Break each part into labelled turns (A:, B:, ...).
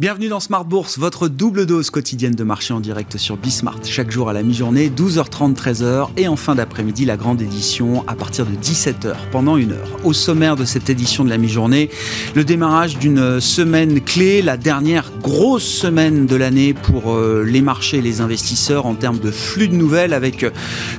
A: Bienvenue dans Smart Bourse, votre double dose quotidienne de marché en direct sur Bismart. Chaque jour à la mi-journée, 12h30, 13h et en fin d'après-midi, la grande édition à partir de 17h pendant une heure. Au sommaire de cette édition de la mi-journée, le démarrage d'une semaine clé, la dernière grosse semaine de l'année pour euh, les marchés et les investisseurs en termes de flux de nouvelles avec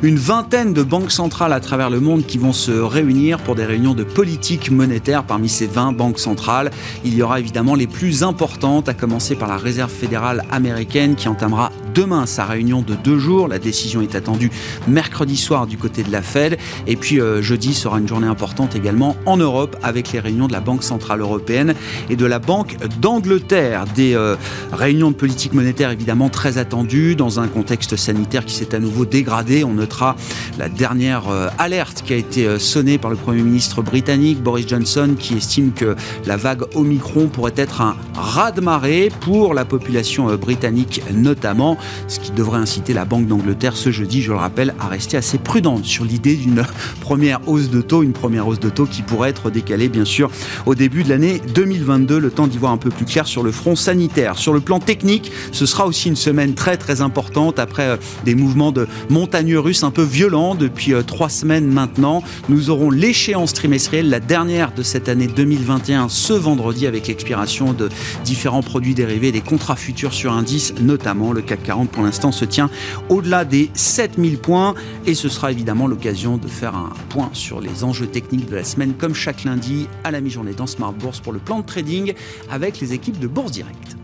A: une vingtaine de banques centrales à travers le monde qui vont se réunir pour des réunions de politique monétaire. Parmi ces 20 banques centrales, il y aura évidemment les plus importantes à commencer par la Réserve fédérale américaine qui entamera demain sa réunion de deux jours. La décision est attendue mercredi soir du côté de la Fed. Et puis euh, jeudi sera une journée importante également en Europe avec les réunions de la Banque Centrale Européenne et de la Banque d'Angleterre. Des euh, réunions de politique monétaire évidemment très attendues dans un contexte sanitaire qui s'est à nouveau dégradé. On notera la dernière euh, alerte qui a été sonnée par le Premier ministre britannique Boris Johnson qui estime que la vague Omicron pourrait être un raz-de-marée pour la population euh, britannique notamment, ce qui devrait inciter la Banque d'Angleterre ce jeudi, je le rappelle, à rester assez prudente sur l'idée d'une première hausse de taux, une première hausse de taux qui pourrait être décalée bien sûr au début de l'année 2022, le temps d'y voir un peu plus clair sur le front sanitaire. Sur le plan technique, ce sera aussi une semaine très très importante après euh, des mouvements de montagnes russes un peu violents depuis euh, trois semaines maintenant. Nous aurons l'échéance trimestrielle, la dernière de cette année 2021, ce vendredi avec l'expiration de différents produits dérivés, des contrats futurs sur indice, notamment le CAC 40 pour l'instant se tient au-delà des 7000 points et ce sera évidemment l'occasion de faire un point sur les enjeux techniques de la semaine comme chaque lundi à la mi-journée dans Smart Bourse pour le plan de trading avec les équipes de Bourse Direct.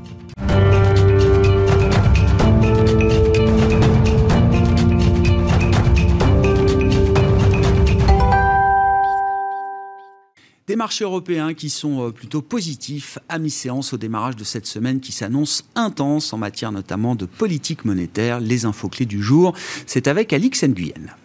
A: Marchés européens qui sont euh, plutôt positifs à mi-séance au démarrage de cette semaine qui s'annonce intense en matière notamment de politique monétaire. Les infos clés du jour, c'est avec Alix Nguyen.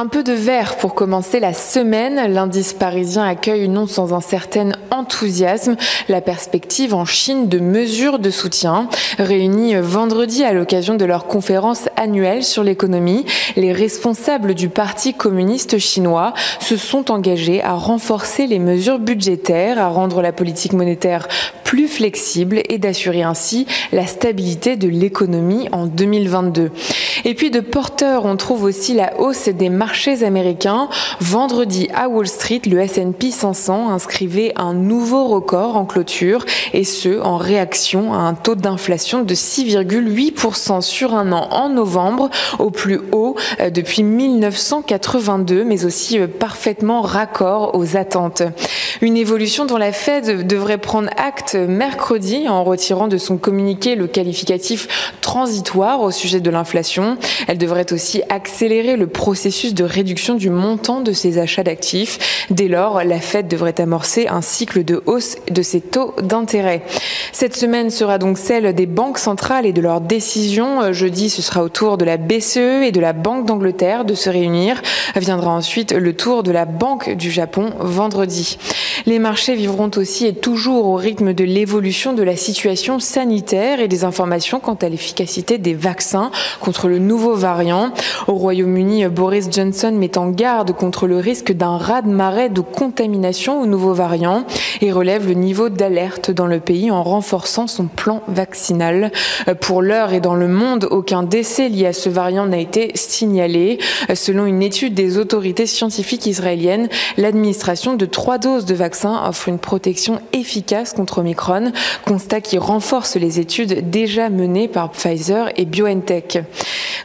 B: Un peu de vert pour commencer la semaine. L'indice parisien accueille non sans un certain enthousiasme la perspective en Chine de mesures de soutien. Réunis vendredi à l'occasion de leur conférence annuelle sur l'économie, les responsables du Parti communiste chinois se sont engagés à renforcer les mesures budgétaires, à rendre la politique monétaire plus flexible et d'assurer ainsi la stabilité de l'économie en 2022. Et puis de porteurs, on trouve aussi la hausse des marchés américains. Vendredi à Wall Street, le S&P 500 inscrivait un nouveau record en clôture et ce en réaction à un taux d'inflation de 6,8% sur un an en novembre, au plus haut euh, depuis 1982, mais aussi euh, parfaitement raccord aux attentes. Une évolution dont la Fed devrait prendre acte mercredi en retirant de son communiqué le qualificatif transitoire au sujet de l'inflation. Elle devrait aussi accélérer le processus de réduction du montant de ses achats d'actifs. Dès lors, la Fed devrait amorcer un cycle de hausse de ses taux d'intérêt. Cette semaine sera donc celle des banques centrales et de leurs décisions. Jeudi, ce sera au tour de la BCE et de la Banque d'Angleterre de se réunir. Viendra ensuite le tour de la Banque du Japon vendredi. Les marchés vivront aussi et toujours au rythme de l'évolution de la situation sanitaire et des informations quant à l'efficacité des vaccins contre le nouveau variant. Au Royaume-Uni, Boris Johnson met en garde contre le risque d'un raz-de-marée de contamination au nouveau variant et relève le niveau d'alerte dans le pays en renforçant son plan vaccinal. Pour l'heure et dans le monde, aucun décès lié à ce variant n'a été signalé. Selon une étude des autorités scientifiques israéliennes, l'administration de trois doses de vaccin offre une protection efficace contre Omicron, constat qui renforce les études déjà menées par Pfizer et BioNTech.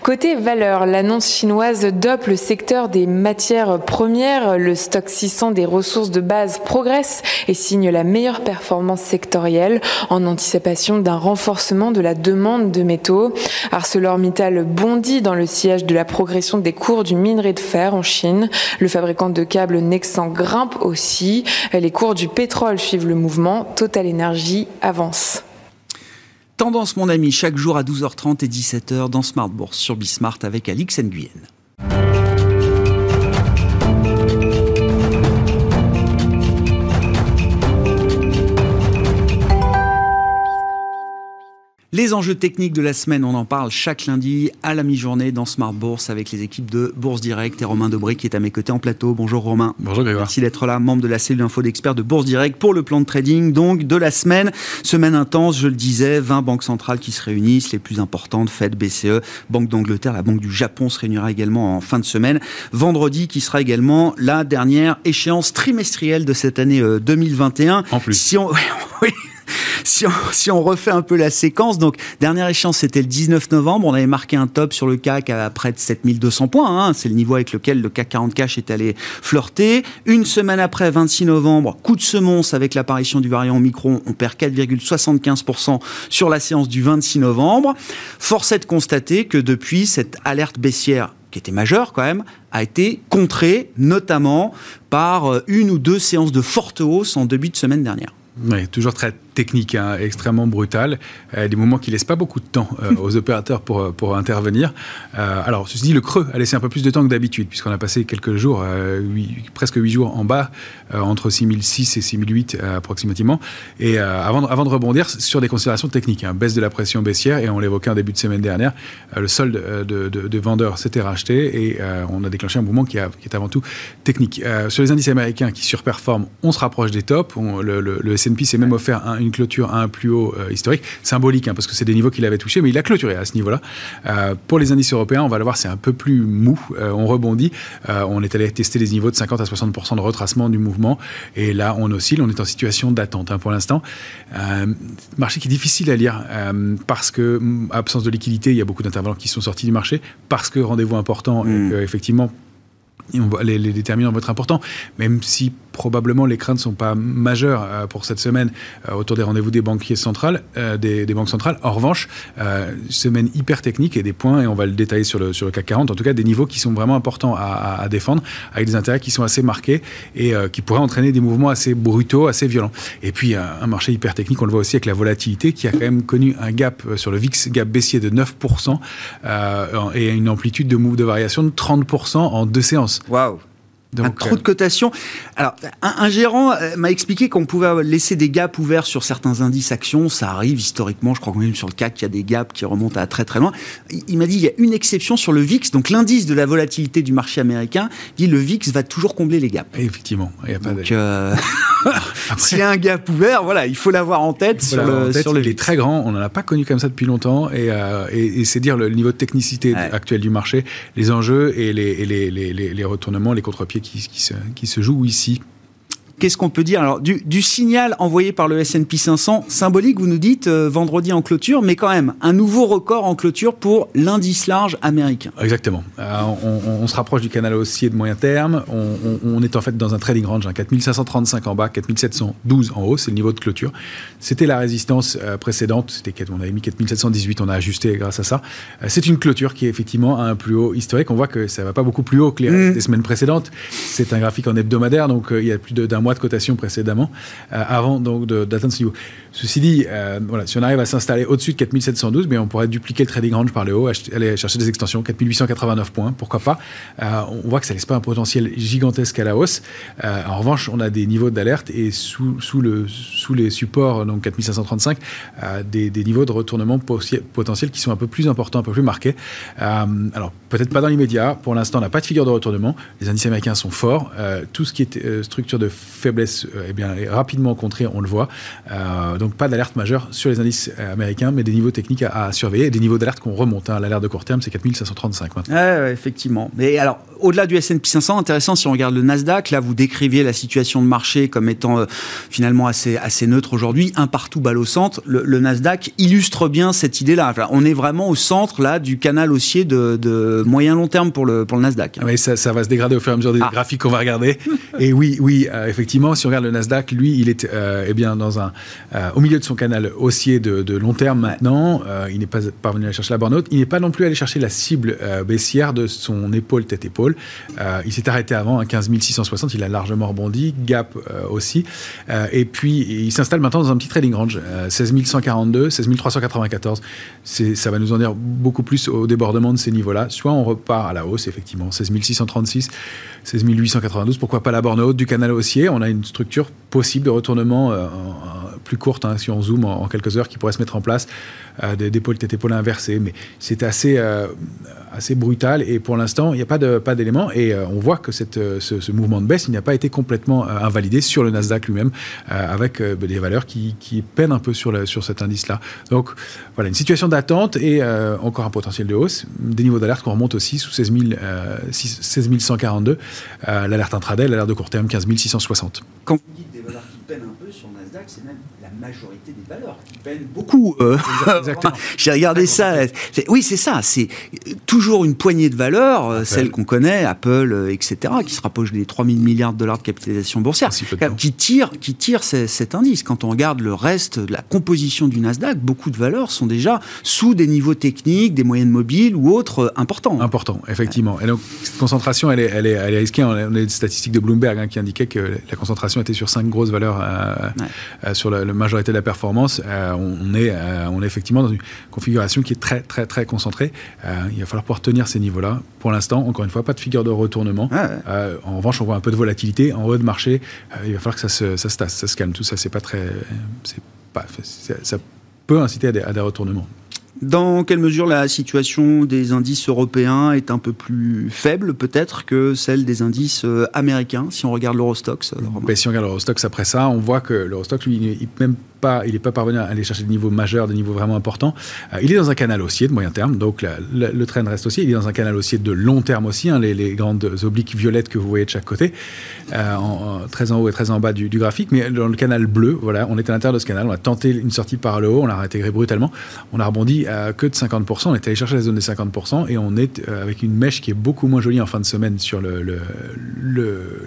B: Côté valeur, l'annonce chinoise dope le secteur des matières premières. Le stock 600 des ressources de base progresse et signe la meilleure performance sectorielle en anticipation d'un renforcement de la demande de métaux. ArcelorMittal bondit dans le sillage de la progression des cours du minerai de fer en Chine. Le fabricant de câbles Nexan grimpe aussi. Les cours du pétrole suivent le mouvement. Total
A: Tendance, mon ami, chaque jour à 12h30 et 17h dans Smart Bourse sur Bismart avec Alix Nguyen. Les enjeux techniques de la semaine, on en parle chaque lundi à la mi-journée dans Smart Bourse avec les équipes de Bourse Direct et Romain Dobré qui est à mes côtés en plateau. Bonjour Romain.
C: Bonjour Grégoire.
A: Merci d'être là, membre de la cellule info d'experts de Bourse Direct pour le plan de trading donc de la semaine. Semaine intense, je le disais, 20 banques centrales qui se réunissent, les plus importantes, Fed, BCE, Banque d'Angleterre, la Banque du Japon se réunira également en fin de semaine. Vendredi qui sera également la dernière échéance trimestrielle de cette année 2021.
C: En plus.
A: Si on... oui si on, refait un peu la séquence, donc dernière échéance c'était le 19 novembre, on avait marqué un top sur le CAC à près de 7200 points, hein. c'est le niveau avec lequel le CAC 40 cash est allé flirter. Une semaine après, 26 novembre, coup de semonce avec l'apparition du variant Omicron, on perd 4,75% sur la séance du 26 novembre. Force est de constater que depuis cette alerte baissière qui était majeure quand même, a été contrée notamment par euh, une ou deux séances de forte hausse en début de semaine dernière.
C: Oui, toujours très technique, hein, extrêmement brutal, euh, des moments qui laissent pas beaucoup de temps euh, aux opérateurs pour, euh, pour intervenir. alors, ceci dit, le creux a laissé un peu plus de temps que d'habitude, puisqu'on a passé quelques jours, presque 8 jours en bas, entre 6006 et 6008 approximativement, et avant, de, avant de rebondir sur des considérations techniques, hein, baisse de la pression baissière, et on l'évoquait en début de semaine dernière, le solde de, de, vendeurs s'était racheté, et on a déclenché un mouvement qui, qui est avant tout technique. sur les indices américains qui surperforment, on se rapproche des tops, le, le, le S&P s'est même offert un, une clôture à un plus haut euh, historique, symbolique, hein, parce que c'est des niveaux qu'il avait touchés, mais il a clôturé à ce niveau-là. Euh, pour les indices européens, on va le voir, c'est un peu plus mou, euh, on rebondit, on est allé tester les niveaux de 50 à 60% de retracement du mouvement, et là, on oscille, on est en situation d'attente hein, pour l'instant. marché qui est difficile à lire, parce que, absence de liquidité, il y a beaucoup d'intervenants qui sont sortis du marché, parce que rendez-vous important, et mm. effectivement, les, déterminants vont être importants, même si probablement les craintes ne sont pas majeures euh, pour cette semaine euh, autour des rendez-vous des banquiers centrales, euh, des, banques centrales. En revanche, semaine hyper technique et des points, et on va le détailler sur le, CAC 40, en tout cas des niveaux qui sont vraiment importants à, défendre, avec des intérêts qui sont assez marqués et qui pourraient entraîner des mouvements assez brutaux, assez violents. Et puis un marché hyper technique, on le voit aussi avec la volatilité qui a quand même connu un gap sur le VIX, gap baissier de 9% et une amplitude de de variation de 30% en deux séances. Wow.
A: Waouh un trou de cotation. Alors, un, gérant euh, m'a expliqué qu'on pouvait laisser des gaps ouverts sur certains indices actions. Ça arrive historiquement. Je crois que même sur le CAC, il y a des gaps qui remontent à très très loin. Il, m'a dit il y a une exception sur le VIX, donc l'indice de la volatilité du marché américain. Il dit le VIX va toujours combler les gaps.
C: effectivement, il y a pas
A: donc, euh, S'il y a un gap ouvert, voilà, il faut l'avoir en tête sur le, sur le
C: Il est très grand. On n'en a pas connu comme ça depuis longtemps, et, euh, et, c'est dire le niveau de technicité actuel du marché, les enjeux et les, les, les, les retournements, les contre-pieds qui, se, jouent ici
A: Qu'est-ce qu'on peut dire Alors, du, signal envoyé par le S&P 500, symbolique, vous nous dites, euh, vendredi en clôture, mais quand même, un nouveau record en clôture pour l'indice large américain.
C: Exactement. Euh, on, se rapproche du canal haussier de moyen terme. On, est en fait dans un trading range, 4535 en bas, 4712 en haut, c'est le niveau de clôture. C'était la résistance euh, précédente, c'était on avait mis 4718, on a ajusté grâce à ça. c'est une clôture qui est effectivement à un plus haut historique. On voit que ça ne va pas beaucoup plus haut que les, mmh. semaines précédentes. C'est un graphique en hebdomadaire, donc il y a plus d'un mois de cotation précédemment, euh, avant donc d'atteindre ce niveau. Ceci dit, euh, voilà, si on arrive à s'installer au-dessus de 4712, mais on pourrait dupliquer le trading range par le haut, aller chercher des extensions, 4889 points, pourquoi pas. Euh, on voit que ça laisse pas un potentiel gigantesque à la hausse. en revanche, on a des niveaux d'alerte et sous, sous, le, sous les supports, donc 4535, des, des, niveaux de retournement potentiels qui sont un peu plus importants, un peu plus marqués. alors, peut-être pas dans l'immédiat. Pour l'instant, on n'a pas de figure de retournement. Les indices américains sont forts. tout ce qui est structure de faiblesse euh, eh bien, est rapidement contrée, on le voit. Euh, donc pas d'alerte majeure sur les indices euh, américains, mais des niveaux techniques à, surveiller et des niveaux d'alerte qu'on remonte. Hein. L'alerte de court terme, c'est 4535 maintenant.
A: Ouais, effectivement. Mais alors, au-delà du S&P 500, intéressant si on regarde le Nasdaq, là vous décriviez la situation de marché comme étant finalement assez, assez neutre aujourd'hui, un partout balle au centre. Le, Nasdaq illustre bien cette idée-là. on est vraiment au centre là du canal haussier de, moyen long terme pour le, pour le Nasdaq.
C: Oui, ça, ça, va se dégrader au fur et à mesure des ah. graphiques qu'on va regarder. et oui, oui, effectivement si on regarde le Nasdaq, lui, il est euh, eh bien, dans un, euh, au milieu de son canal haussier de, long terme maintenant. Euh, il n'est pas parvenu à chercher la borne haute. Il n'est pas non plus allé chercher la cible baissière de son épaule, tête-épaule. il s'est arrêté avant à 15 660. Il a largement rebondi. Gap aussi. et puis, il s'installe maintenant dans un petit trading range. 16 142, 16 394. Ça va nous en dire beaucoup plus au débordement de ces niveaux-là. Soit on repart à la hausse, effectivement. 16 636, 16 892. Pourquoi pas la borne haute du canal haussier? On a une structure possible de retournement euh, plus courte, hein, si on zoome en, quelques heures, qui pourraient se mettre en place, des dépôts tête épaule inversés. Mais c'est assez, assez brutal et pour l'instant, il n'y a pas d'éléments. Pas d'éléments et on voit que cette, ce, mouvement de baisse, il n'a pas été complètement invalidé sur le Nasdaq lui-même, avec des valeurs qui, qui, peinent un peu sur, le, sur cet indice-là. Donc voilà, une situation d'attente et encore un potentiel de hausse. Des niveaux d'alerte qu'on remonte aussi sous 16, 16 142. l'alerte intraday, l'alerte de court terme 15 660.
A: Quand vous dites des valeurs qui peinent un peu sur Nasdaq, c'est même majorité des valeurs qui peinent beaucoup. Euh, J'ai regardé ça. Oui, c'est ça. C'est toujours une poignée de valeurs, euh, celles qu'on connaît, Apple, euh, etc., qui se rapprochent des 3000 milliards de dollars de capitalisation boursière, qui tirent, qui tire cet indice. Quand on regarde le reste de la composition du Nasdaq, beaucoup de valeurs sont déjà sous des niveaux techniques, des moyennes mobiles ou autres importants.
C: Important, effectivement. Et donc, cette concentration, elle est, elle est, elle est risquée. On a des statistiques de Bloomberg hein, qui indiquaient que la concentration était sur cinq grosses valeurs sur la, majorité de la performance, euh, on, est, euh, on est effectivement dans une configuration qui est très, très, très concentrée. Euh, il va falloir pouvoir tenir ces niveaux-là. Pour l'instant, encore une fois, pas de figure de retournement. en revanche, on voit un peu de volatilité en haut de marché. il va falloir que ça se, ça se tasse, ça se calme. Tout ça, c'est pas très. Pas, ça peut inciter à des retournements.
A: Dans quelle mesure la situation des indices européens est un peu plus faible peut-être que celle des indices euh, américains si on regarde l'Eurostox
C: ben, Si on regarde l'Eurostox après ça, on voit que l'Eurostox, lui, il, même il n'est pas parvenu à aller chercher des niveaux majeurs, des niveaux vraiment importants. Euh, il est dans un canal haussier de moyen terme, donc le train reste haussier. Il est dans un canal haussier de long terme aussi, hein, les, grandes obliques violettes que vous voyez de chaque côté, euh, très en haut et très en bas du, graphique. Mais dans le canal bleu, voilà, on est à l'intérieur de ce canal. On a tenté une sortie par le haut, on l'a intégré brutalement. On a rebondi à que de 50%. On est allé chercher la zone des 50% et on est euh, avec une mèche qui est beaucoup moins jolie en fin de semaine sur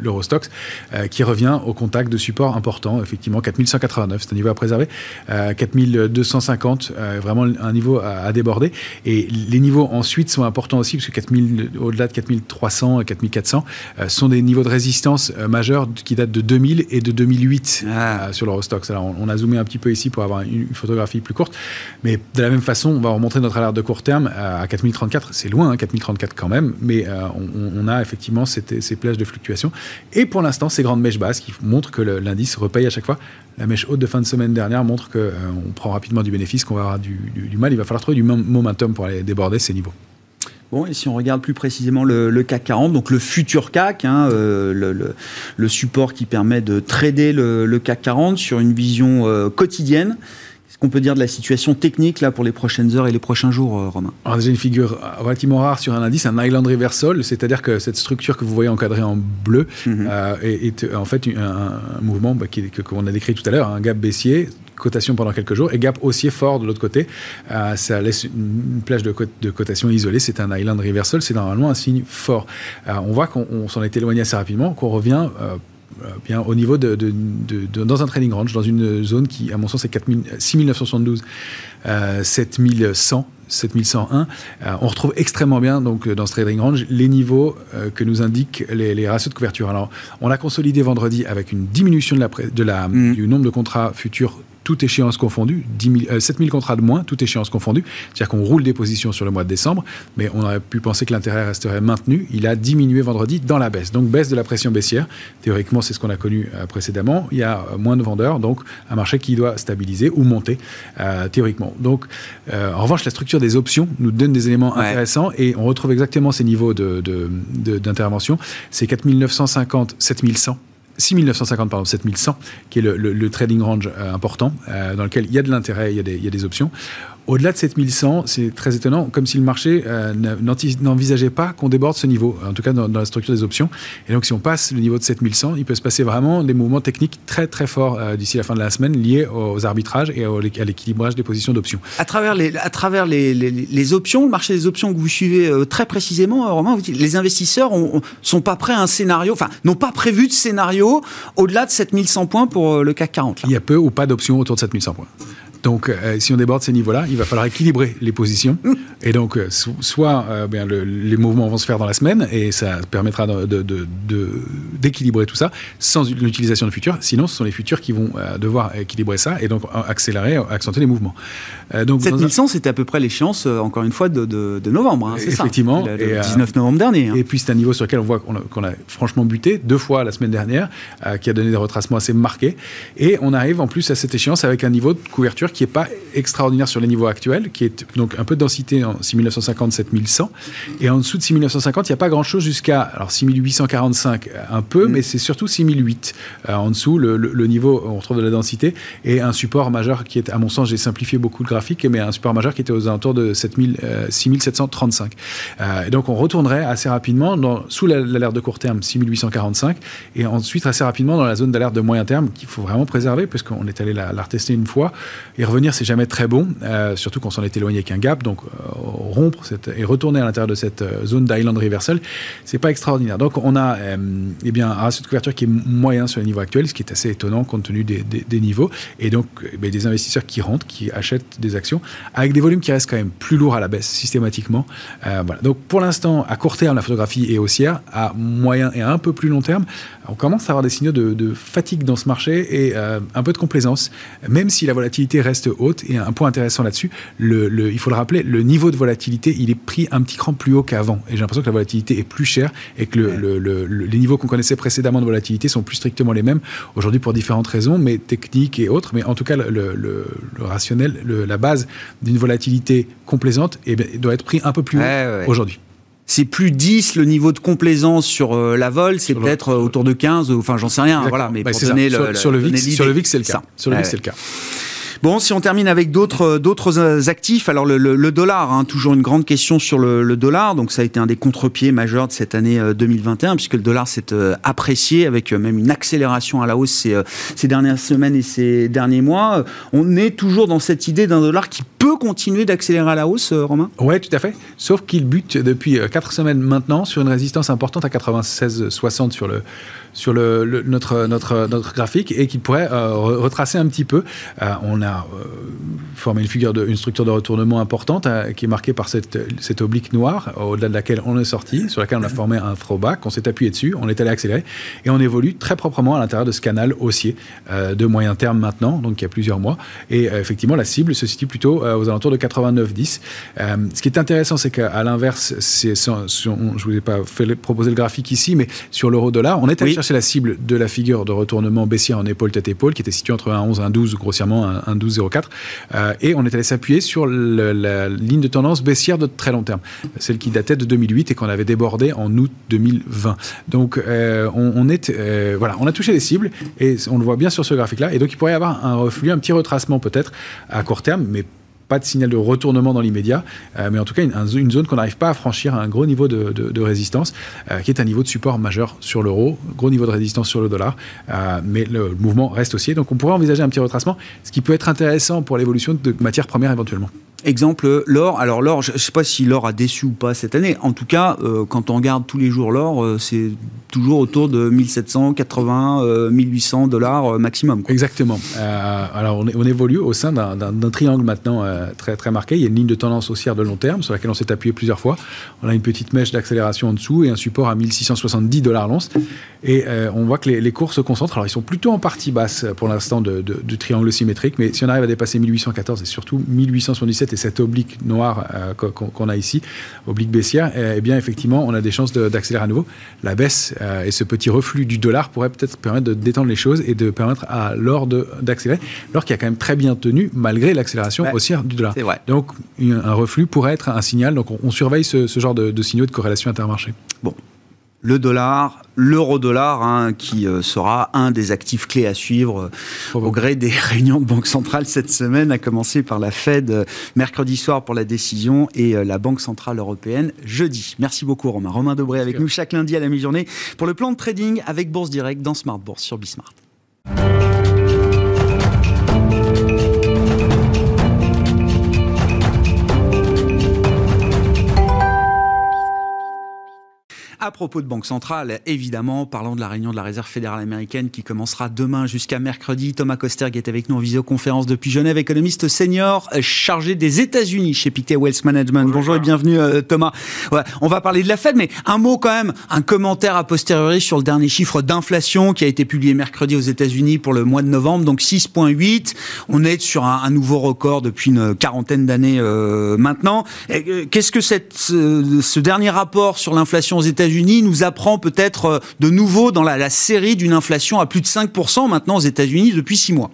C: l'Eurostox, le, qui revient au contact de support important, effectivement 4189, c'est un niveau à préserver. 4250, euh, vraiment un niveau à, déborder. Et les niveaux ensuite sont importants aussi, parce que 4000, au-delà de 4300 et 4400 euh, sont des niveaux de résistance euh, majeurs qui datent de 2000 et de 2008 ah. sur l'Eurostox. Alors on, a zoomé un petit peu ici pour avoir une, photographie plus courte, mais de la même façon, on va remontrer notre alerte de court terme à 4034. C'est loin, 4034 hein, quand même, mais on, a effectivement ces plages de fluctuation. Et pour l'instant, ces grandes mèches basses qui montrent que l'indice repaye à chaque fois. La mèche haute de fin de semaine dernière montre qu'on euh, prend rapidement du bénéfice, qu'on va avoir du, mal. Il va falloir trouver du momentum pour aller déborder ces niveaux.
A: Bon, et si on regarde plus précisément le, CAC 40, donc le futur CAC, hein, euh, le, support qui permet de trader le, CAC 40 sur une vision euh, quotidienne, qu'on peut dire de la situation technique là pour les prochaines heures et les prochains jours, euh, Romain?
C: Alors déjà une figure relativement rare sur un indice, un Island Reversal, c'est-à-dire que cette structure que vous voyez encadrée en bleu mhm. euh, est, en fait un, mouvement bah, qu'on a décrit tout à l'heure, un gap baissier cotation pendant quelques jours et gap haussier fort de l'autre côté. Euh, ça laisse une plage de, de cotation isolée. C'est un island reversal. C'est normalement un signe fort. on voit qu'on s'en est éloigné assez rapidement, qu'on revient euh, bien au niveau de, dans un trading range, dans une zone qui, à mon sens, est 6972, 7100. 7101, on retrouve extrêmement bien donc dans ce trading range les niveaux euh, que nous indiquent les, ratios de couverture. Alors, on a consolidé vendredi avec une diminution de la, de la, mmh. du nombre de contrats futurs toute échéance confondue, 10 7000 contrats de moins, toute échéance confondue. C'est-à-dire qu'on roule des positions sur le mois de décembre, mais on aurait pu penser que l'intérêt resterait maintenu. Il a diminué vendredi dans la baisse. Donc baisse de la pression baissière. Théoriquement, c'est ce qu'on a connu euh, précédemment. Il y a euh, moins de vendeurs, donc un marché qui doit stabiliser ou monter euh, théoriquement. Donc, en revanche, la structure des options nous donne des éléments intéressants et on retrouve exactement ces niveaux d'intervention. De, de, c'est 4950, 7100 6950, pardon, 7100, qui est le, trading range euh, important, euh, dans lequel il y a de l'intérêt, il, il, y a des options. Au-delà de 7100, c'est très étonnant, comme si le marché euh, n'envisageait pas qu'on déborde ce niveau, en tout cas dans, la structure des options. Et donc, si on passe le niveau de 7100, il peut se passer vraiment des mouvements techniques très très forts euh, d'ici la fin de la semaine liés aux arbitrages et à l'équilibrage des positions d'options.
A: À travers, les, à travers les, les, options, le marché des options que vous suivez euh, très précisément, Romain, vous dites, les investisseurs ne sont pas prêts à un scénario, enfin, n'ont pas prévu de scénario au-delà de 7100 points pour le CAC 40.
C: Il y a peu ou pas d'options autour de 7100 points. Donc, euh, si on déborde ces niveaux-là, il va falloir équilibrer les positions. Et donc, euh, soit euh, bien, les mouvements vont se faire dans la semaine et ça permettra d'équilibrer tout ça sans l'utilisation de futurs. Sinon, ce sont les futurs qui vont devoir équilibrer ça et donc accélérer, accentuer les mouvements.
A: donc, 7100, c'était à peu près l'échéance, encore une fois, de, novembre. Hein,
C: Effectivement.
A: Ça, le, 19 novembre dernier. Hein.
C: Et puis, c'est un niveau sur lequel on voit qu'on a, franchement buté deux fois la semaine dernière, qui a donné des retracements assez marqués. Et on arrive en plus à cette échéance avec un niveau de couverture qui n'est pas extraordinaire sur les niveaux actuels, qui est donc un peu de densité en 6950, 7100. Et en dessous de 6950, il n'y a pas grand-chose jusqu'à alors 6845, un peu, mm. mais c'est surtout 6008. Euh, en dessous, le, niveau, on retrouve de la densité, et un support majeur qui est, à mon sens, j'ai simplifié beaucoup le graphique, mais un support majeur qui était aux alentours de 7000, 6735. Euh, euh, et donc on retournerait assez rapidement dans, sous l'alerte de court terme 6845, et ensuite assez rapidement dans la zone d'alerte de moyen terme qu'il faut vraiment préserver, puisqu'on est allé la, la retester une fois, et revenir, c'est jamais très bon, euh, surtout quand on s'en est éloigné avec un gap. Donc, euh, rompre et retourner à l'intérieur de cette euh, zone d'island reversal, c'est pas extraordinaire. Donc, on a eh bien, un ratio de couverture qui est moyen sur les niveaux actuels, ce qui est assez étonnant compte tenu des, niveaux. Et donc, eh des investisseurs qui rentrent, qui achètent des actions, avec des volumes qui restent quand même plus lourds à la baisse systématiquement. voilà. Donc, pour l'instant, à court terme, la photographie est haussière. À moyen et un peu plus long terme, on commence à avoir des signaux de, fatigue dans ce marché et un peu de complaisance, même si la volatilité reste haute. Et un point intéressant là-dessus, le, il faut le rappeler, le niveau de volatilité, il est pris un petit cran plus haut qu'avant. Et j'ai l'impression que la volatilité est plus chère et que les niveaux qu'on connaissait précédemment de volatilité sont plus strictement les mêmes aujourd'hui pour différentes raisons, mais techniques et autres. Mais en tout cas, le, rationnel, la base d'une volatilité complaisante eh doit être pris un peu plus haut aujourd'hui
A: c'est plus 10 le niveau de complaisance sur euh, la vol, c'est peut-être euh, autour de 15, enfin j'en sais rien, voilà, mais
C: bah, pour donner le, sur, le VIX, sur le VIX c'est le cas. Sur le VIX c'est le cas.
A: Bon, si on termine avec d'autres euh, d'autres euh, actifs, alors le, dollar, hein, toujours une grande question sur le, dollar. Donc ça a été un des contre-pieds majeurs de cette année 2021, euh, puisque le dollar s'est apprécié avec même une accélération à la hausse ces, ces dernières semaines et ces derniers mois. On est toujours dans cette idée d'un dollar qui peut continuer d'accélérer à la hausse, Romain?
C: Oui, tout à fait. Sauf qu'il bute depuis 4 semaines maintenant sur une résistance importante à 96,60 sur le sur le, notre, notre, notre graphique et qui pourrait euh, retracer un petit peu. Euh, on a euh, formé une figure de, une structure de retournement importante qui est marquée par cette, cette oblique noire au-delà de laquelle on est sorti, sur laquelle on a formé un throwback, on s'est appuyé dessus, on est allé accélérer et on évolue très proprement à l'intérieur de ce canal haussier de moyen terme maintenant, donc il y a plusieurs mois. Et effectivement, la cible se situe plutôt aux alentours de 89,10. ce qui est intéressant, c'est qu'à l'inverse, je ne vous ai pas fait proposer le graphique ici, mais sur l'euro-dollar, on est allé chercher la cible de la figure de retournement baissier en épaule tête épaule qui était située entre 1,11 et 1,12 grossièrement 1,12,04 euh, et on est allé s'appuyer sur la, ligne de tendance baissière de très long terme, celle qui datait de 2008 et qu'on avait débordé en août 2020. Donc euh, on, est euh, voilà, on a touché les cibles et on le voit bien sur ce graphique là et donc il pourrait y avoir un reflux, un petit retracement peut-être à court terme, mais pas de signal de retournement dans l'immédiat, euh, mais en tout cas une, zone qu'on n'arrive pas à franchir, un gros niveau de, résistance, euh, qui est un niveau de support majeur sur l'euro, gros niveau de résistance sur le dollar, euh, mais le, mouvement reste haussier. Donc on pourrait envisager un petit retracement, ce qui peut être intéressant pour l'évolution de matières premières éventuellement.
A: Exemple, l'or. Alors l'or, je ne sais pas si l'or a déçu ou pas cette année. En tout cas, quand on regarde tous les jours l'or, c'est toujours autour de 1780, 1800 dollars maximum.
C: Exactement. alors on, évolue au sein d'un triangle maintenant très, très marqué. Il y a une ligne de tendance haussière de long terme sur laquelle on s'est appuyé plusieurs fois. On a une petite mèche d'accélération en dessous et un support à 1670 dollars l'once. Et euh, on voit que les, cours se concentrent. Alors, ils sont plutôt en partie basse pour l'instant du triangle symétrique, mais si on arrive à dépasser 1814 et surtout 1877 et cette oblique noire euh, qu'on a ici, oblique baissière, eh, eh bien, effectivement, on a des chances d'accélérer à nouveau. La baisse euh, et ce petit reflux du dollar pourrait peut-être permettre de détendre les choses et de permettre à l'or d'accélérer, l'or qui a quand même très bien tenu malgré l'accélération haussière du dollar. Donc, un reflux pourrait être un signal. Donc, on, surveille ce, genre de, de signaux de corrélation intermarché.
A: Bon, le dollar, l'euro-dollar, hein, qui euh, sera un des actifs clés à suivre euh, au gré des réunions de Banque centrale cette semaine, à commencer par la Fed euh, mercredi soir pour la décision et la Banque centrale européenne jeudi. Merci beaucoup Romain. Romain Debré avec nous chaque lundi à la mi-journée pour le plan de trading avec Bourse Direct dans Smart Bourse sur Bismart. À propos de Banque centrale, évidemment, parlons de la réunion de la Réserve fédérale américaine qui commencera demain jusqu'à mercredi. Thomas Koster qui est avec nous en visioconférence depuis Genève, économiste senior chargé des États-Unis chez Pictet Wealth Management. Bonjour, et bienvenue euh, Thomas. on va parler de la Fed, mais un mot quand même, un commentaire a posteriori sur le dernier chiffre d'inflation qui a été publié mercredi aux États-Unis pour le mois de novembre, donc 6,8. On est sur un, nouveau record depuis une quarantaine d'années euh, maintenant. Euh, qu'est-ce que cette, ce dernier rapport sur l'inflation aux États-Unis unis nous apprend peut-être euh, de nouveau dans la, série d'une inflation à plus de 5% maintenant aux États-Unis depuis six mois.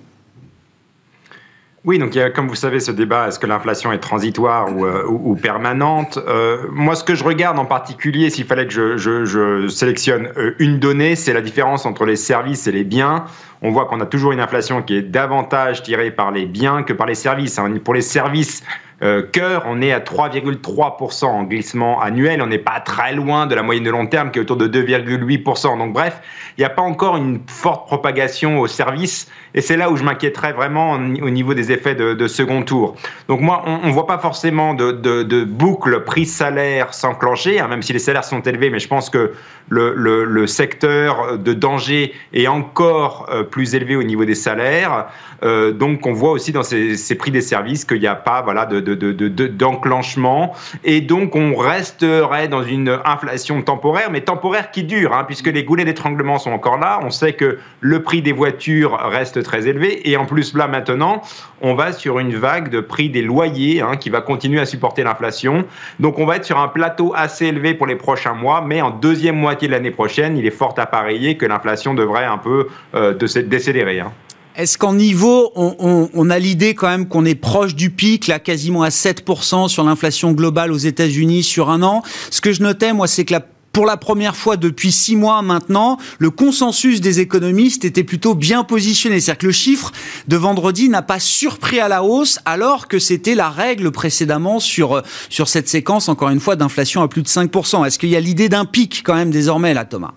D: Oui, donc il y a, comme vous savez, ce débat, est-ce que l'inflation est transitoire ou, euh, permanente? Euh, Moi, ce que je regarde en particulier, s'il fallait que je, sélectionne une donnée, c'est la différence entre les services et les biens. On voit qu'on a toujours une inflation qui est davantage tirée par les biens que par les services. Hein. Pour les services, euh, cœur, on est à 3,3% en glissement annuel. On n'est pas très loin de la moyenne de long terme qui est autour de 2,8%. Donc bref, il n'y a pas encore une forte propagation au service. Et c'est là où je m'inquiéterais vraiment au niveau des effets de, second tour. Donc moi, on ne voit pas forcément de, boucle prix-salaire s'enclencher, hein, même si les salaires sont élevés, mais je pense que le, secteur de danger est encore euh, plus élevé au niveau des salaires. Euh, donc on voit aussi dans ces, prix des services qu'il n'y a pas voilà, d'enclenchement. et donc on resterait dans une inflation temporaire, mais temporaire qui dure, hein, puisque les goulets d'étranglement sont encore là. On sait que le prix des voitures reste très élevé. Et en plus, là maintenant, on va sur une vague de prix des loyers hein, qui va continuer à supporter l'inflation. Donc on va être sur un plateau assez élevé pour les prochains mois, mais en deuxième moitié de l'année prochaine, il est fort parier que l'inflation devrait un peu euh, décélérer. Hein.
A: Est-ce qu'en niveau, on, a l'idée quand même qu'on est proche du pic, là, quasiment à 7% sur l'inflation globale aux États-Unis sur un an? Ce que je notais, moi, c'est que la pour la première fois depuis six mois maintenant, le consensus des économistes était plutôt bien positionné. C'est-à-dire que le chiffre de vendredi n'a pas surpris à la hausse, alors que c'était la règle précédemment sur, sur cette séquence, encore une fois, d'inflation à plus de 5%. Est-ce qu'il y a l'idée d'un pic quand même désormais là, Thomas?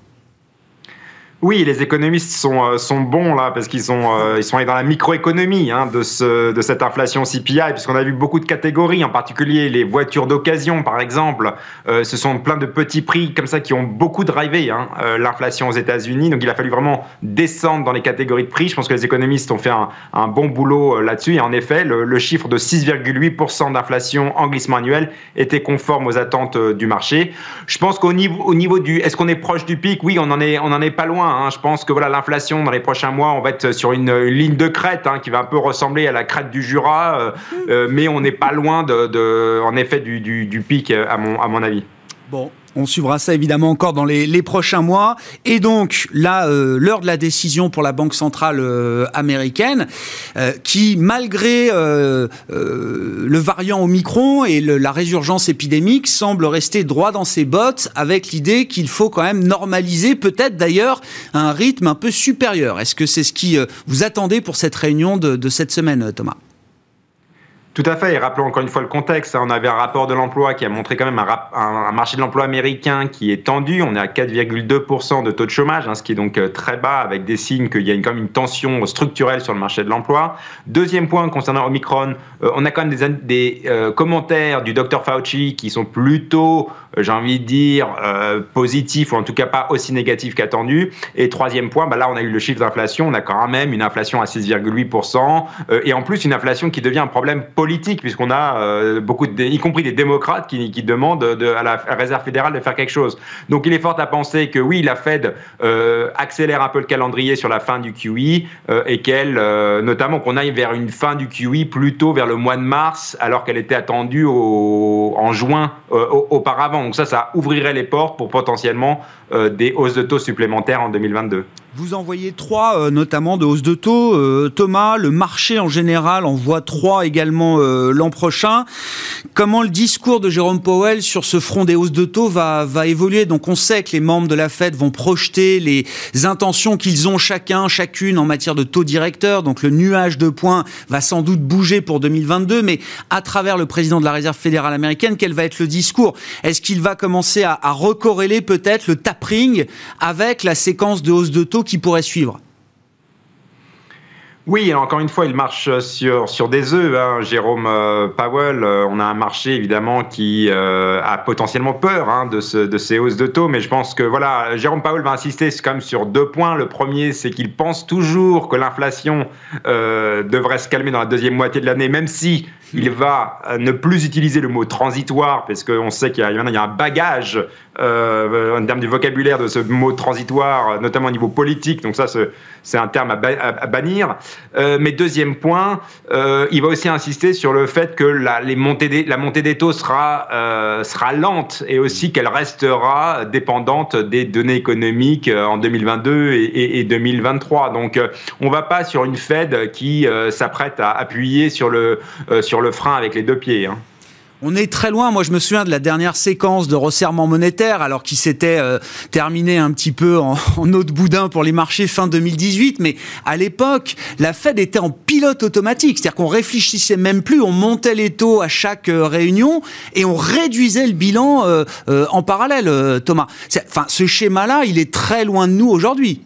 D: Oui, les économistes sont, euh, sont bons là parce qu'ils sont, euh, ils sont allés dans la microéconomie hein, de, ce, de cette inflation CPI puisqu'on a vu beaucoup de catégories, en particulier les voitures d'occasion par exemple. Euh, ce sont plein de petits prix comme ça qui ont beaucoup drivé hein, l'inflation aux États-Unis. Donc il a fallu vraiment descendre dans les catégories de prix. Je pense que les économistes ont fait un, bon boulot là-dessus et en effet le, le chiffre de 6,8% d'inflation en glissement annuel était conforme aux attentes du marché. Je pense qu'au niveau, au niveau du, est-ce qu'on est proche du pic? Oui, on en est, est pas loin. Hein. Je pense que voilà l'inflation dans les prochains mois, on va être sur une, ligne de crête hein, qui va un peu ressembler à la crête du Jura, euh, euh, mais on n'est pas loin de, en effet du, du pic à mon, à mon avis.
A: Bon, on suivra ça évidemment encore dans les, prochains mois. Et donc euh, l'heure de la décision pour la Banque centrale euh, américaine, euh, qui malgré le variant Omicron et la résurgence épidémique, semble rester droit dans ses bottes avec l'idée qu'il faut quand même normaliser, peut-être d'ailleurs, un rythme un peu supérieur. Est-ce que c'est ce qui vous attendez pour cette réunion de cette semaine, Thomas?
D: Tout à fait, et rappelons encore une fois le contexte. Hein. On avait un rapport de l'emploi qui a montré quand même un, marché de l'emploi américain qui est tendu. On est à 4,2% de taux de chômage, hein, ce qui est donc euh, très bas, avec des signes qu'il y a une, quand même une tension structurelle sur le marché de l'emploi. Deuxième point concernant Omicron, euh, on a quand même des, euh, commentaires du docteur Fauci qui sont plutôt, j'ai envie de dire, positifs, ou en tout cas pas aussi négatifs qu'attendus. Et troisième point, bah là on a eu le chiffre d'inflation, on a quand même une inflation à 6,8%, et en plus une inflation qui devient un problème politique puisqu'on a euh, beaucoup, y compris des démocrates, qui, demandent de, à la Réserve fédérale de faire quelque chose. Donc il est fort à penser que oui, la Fed euh, accélère un peu le calendrier sur la fin du QE euh, et qu'elle, notamment qu'on aille vers une fin du QE plutôt vers le mois de mars, alors qu'elle était attendue en juin auparavant. Donc ça, ça ouvrirait les portes pour potentiellement des hausses de taux supplémentaires en 2022.
A: Vous envoyez trois, euh, notamment de hausse de taux. Euh, Thomas, le marché en général en voit trois également euh, l'an prochain. Comment le discours de Jérôme Powell sur ce front des hausses de taux va, va évoluer? Donc on sait que les membres de la Fed vont projeter les intentions qu'ils ont chacun, chacune en matière de taux directeur. Donc le nuage de points va sans doute bouger pour 2022, mais à travers le président de la Réserve fédérale américaine, quel va être le discours? Est-ce qu'il va commencer à, à recorréler peut-être le tapering avec la séquence de hausse de taux qui pourrait suivre
D: Oui, encore une fois, il marche sur, sur des œufs. Hein. Jérôme euh, Powell, euh, on a un marché évidemment qui euh, a potentiellement peur hein, de, ce, de ces hausses de taux, mais je pense que voilà, Jérôme Powell va insister quand même sur deux points. Le premier, c'est qu'il pense toujours que l'inflation devrait se calmer dans la deuxième moitié de l'année, même si il va ne plus utiliser le mot transitoire, parce qu'on sait qu'il y, y, a un bagage en termes du vocabulaire de ce mot transitoire, notamment au niveau politique. Donc ça, c'est un terme à bannir. Euh, mais deuxième point, euh, il va aussi insister sur le fait que la, les montées des, la montée des taux sera, euh, sera lente et aussi qu'elle restera dépendante des données économiques en 2022 et, et, 2023. Donc on ne va pas sur une Fed qui s'apprête à appuyer sur le, sur le frein avec les deux pieds. Hein.
A: On est très loin. Moi, je me souviens de la dernière séquence de resserrement monétaire, alors qu'il s'était euh, terminé un petit peu en, en, eau de boudin pour les marchés fin 2018. Mais à l'époque, la Fed était en pilote automatique, c'est-à-dire qu'on réfléchissait même plus, on montait les taux à chaque euh, réunion et on réduisait le bilan euh, en parallèle. Thomas, enfin, ce schéma-là, il est très loin de nous aujourd'hui.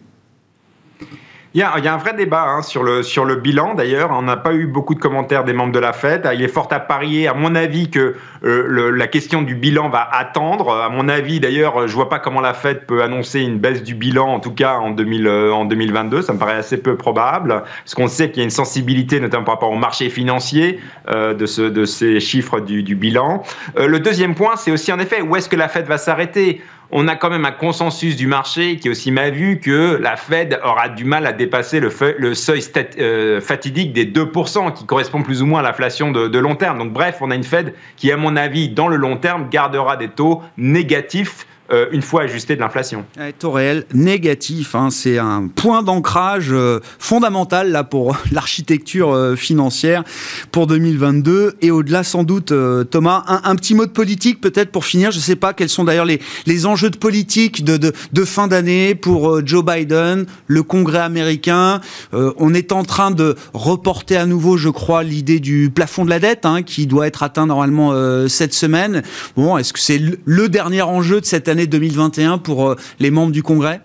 D: Il y, a, il y, a, un vrai débat hein, sur, le, sur le bilan d'ailleurs. On n'a pas eu beaucoup de commentaires des membres de la Fed. Il est fort à parier, à mon avis, que euh, le, la question du bilan va attendre. À mon avis, d'ailleurs, je vois pas comment la Fed peut annoncer une baisse du bilan, en tout cas en, 2000, euh, en 2022. Ça me paraît assez peu probable, parce qu'on sait qu'il y a une sensibilité, notamment par rapport au marché financier, euh, de, ce, de ces chiffres du, du bilan. Euh, le deuxième point, c'est aussi en effet où est-ce que la Fed va s'arrêter? On a quand même un consensus du marché qui aussi m'a vu que la Fed aura du mal à dépasser le, seuil euh, fatidique des 2%, qui correspond plus ou moins à l'inflation de, long terme. Donc bref, on a une Fed qui, à mon avis, dans le long terme, gardera des taux négatifs euh, une fois ajusté de l'inflation.
A: taux réel négatif, hein, c'est un point d'ancrage euh, fondamental là pour l'architecture euh, financière pour 2022 et au-delà sans doute. Thomas, un, petit mot de politique peut-être pour finir. Je ne sais pas quels sont d'ailleurs les, les enjeux de politique de, de, de fin d'année pour Joe Biden, le Congrès américain. on est en train de reporter à nouveau, je crois, l'idée du plafond de la dette hein, qui doit être atteint normalement cette semaine. Bon, est-ce que c'est le dernier enjeu de cette année 2021 pour euh, les membres du Congrès?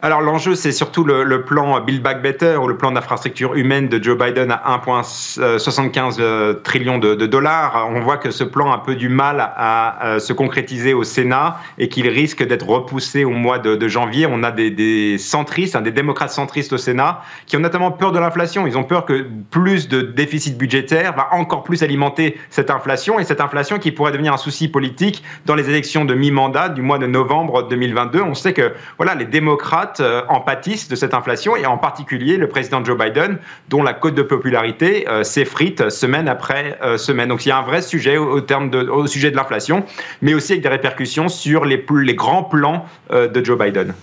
D: Alors l'enjeu, c'est surtout le, plan Build Back Better ou le plan d'infrastructure humaine de Joe Biden à 1,75 euh, trillion de, dollars. On voit que ce plan a un peu du mal à, se concrétiser au Sénat et qu'il risque d'être repoussé au mois de, janvier. On a des, centristes, hein, des démocrates centristes au Sénat qui ont notamment peur de l'inflation. Ils ont peur que plus de déficit budgétaire va encore plus alimenter cette inflation et cette inflation qui pourrait devenir un souci politique dans les élections de mi-mandat du mois de novembre 2022. On sait que voilà, les démocrates euh, en pâtissent de cette inflation et en particulier le président Joe Biden, dont la cote de popularité euh, s'effrite semaine après euh, semaine. Donc il y a un vrai sujet au, sujet de l'inflation, mais aussi avec des répercussions sur les, les grands plans de Joe Biden.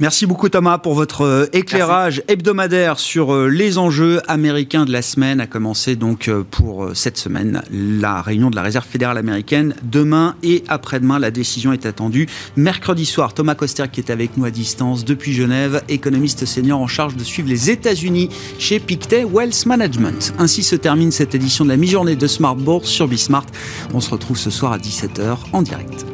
A: Merci beaucoup Thomas pour votre euh, éclairage hebdomadaire sur euh, les enjeux américains de la semaine, à commencer donc euh, pour cette semaine la réunion de la Réserve fédérale américaine. Demain et après-demain, la décision est attendue. Mercredi soir, Thomas Coster qui est avec nous à distance depuis Genève, économiste senior en charge de suivre les États-Unis chez Pictet Wealth Management. Ainsi se termine cette édition de la mi-journée de Smart Bourse sur Bismart. On se retrouve ce soir à 17h en direct.